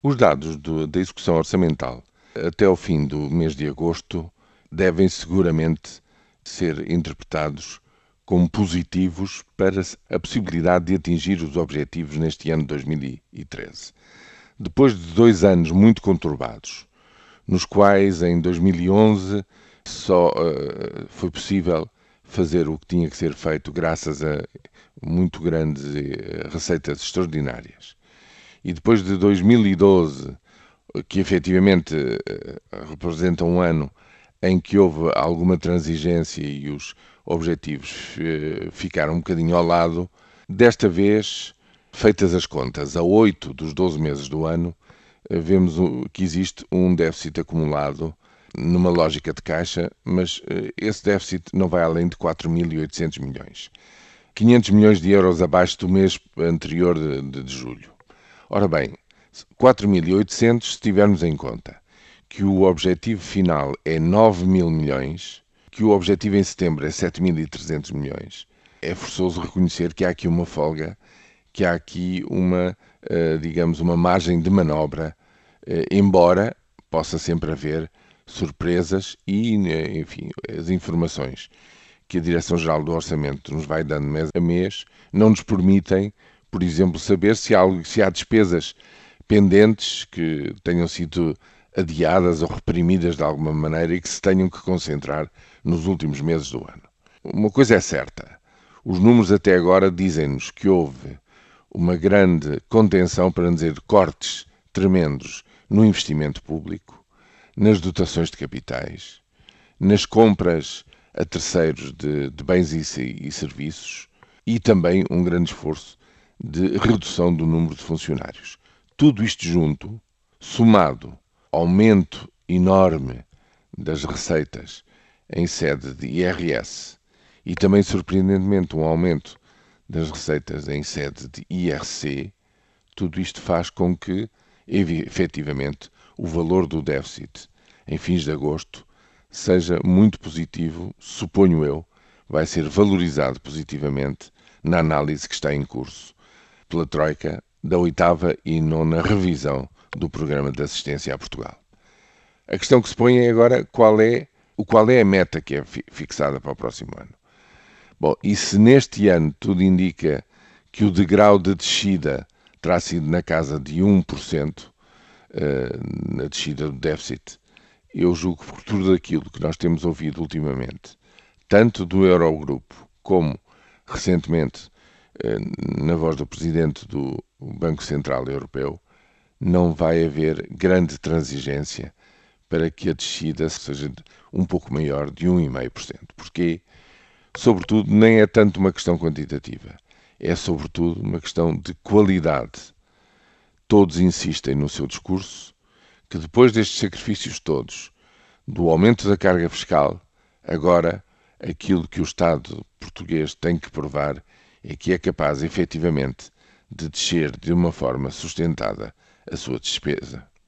Os dados do, da execução orçamental até ao fim do mês de agosto devem seguramente ser interpretados como positivos para a possibilidade de atingir os objetivos neste ano de 2013. Depois de dois anos muito conturbados, nos quais em 2011 só uh, foi possível fazer o que tinha que ser feito graças a muito grandes uh, receitas extraordinárias. E depois de 2012, que efetivamente uh, representa um ano em que houve alguma transigência e os objetivos ficaram um bocadinho ao lado, desta vez, feitas as contas, a 8 dos 12 meses do ano, vemos que existe um déficit acumulado numa lógica de caixa, mas eh, esse déficit não vai além de 4.800 milhões. 500 milhões de euros abaixo do mês anterior de, de, de julho. Ora bem, 4.800 se tivermos em conta que o objetivo final é 9 mil milhões, que o objetivo em setembro é 7.300 milhões, é forçoso reconhecer que há aqui uma folga, que há aqui uma, eh, digamos, uma margem de manobra, eh, embora possa sempre haver surpresas e, enfim, as informações que a Direção-Geral do Orçamento nos vai dando mês a mês não nos permitem, por exemplo, saber se há, se há despesas pendentes que tenham sido adiadas ou reprimidas de alguma maneira e que se tenham que concentrar nos últimos meses do ano. Uma coisa é certa: os números até agora dizem-nos que houve uma grande contenção, para dizer cortes tremendos, no investimento público nas dotações de capitais, nas compras a terceiros de, de bens e, e serviços e também um grande esforço de redução do número de funcionários. Tudo isto junto, somado aumento enorme das receitas em sede de IRS e também, surpreendentemente, um aumento das receitas em sede de IRC, tudo isto faz com que, efetivamente, o valor do déficit em fins de agosto seja muito positivo, suponho eu, vai ser valorizado positivamente na análise que está em curso pela Troika da oitava e nona revisão do Programa de Assistência a Portugal. A questão que se põe é agora qual é, o qual é a meta que é fixada para o próximo ano. Bom, e se neste ano tudo indica que o degrau de descida terá sido na casa de 1%, eh, na descida do déficit, eu julgo que por tudo aquilo que nós temos ouvido ultimamente, tanto do Eurogrupo como recentemente na voz do presidente do Banco Central Europeu, não vai haver grande transigência para que a descida seja um pouco maior de 1,5%. Porquê? Sobretudo, nem é tanto uma questão quantitativa, é sobretudo uma questão de qualidade todos insistem no seu discurso que depois destes sacrifícios todos, do aumento da carga fiscal, agora aquilo que o Estado português tem que provar é que é capaz efetivamente de descer de uma forma sustentada a sua despesa.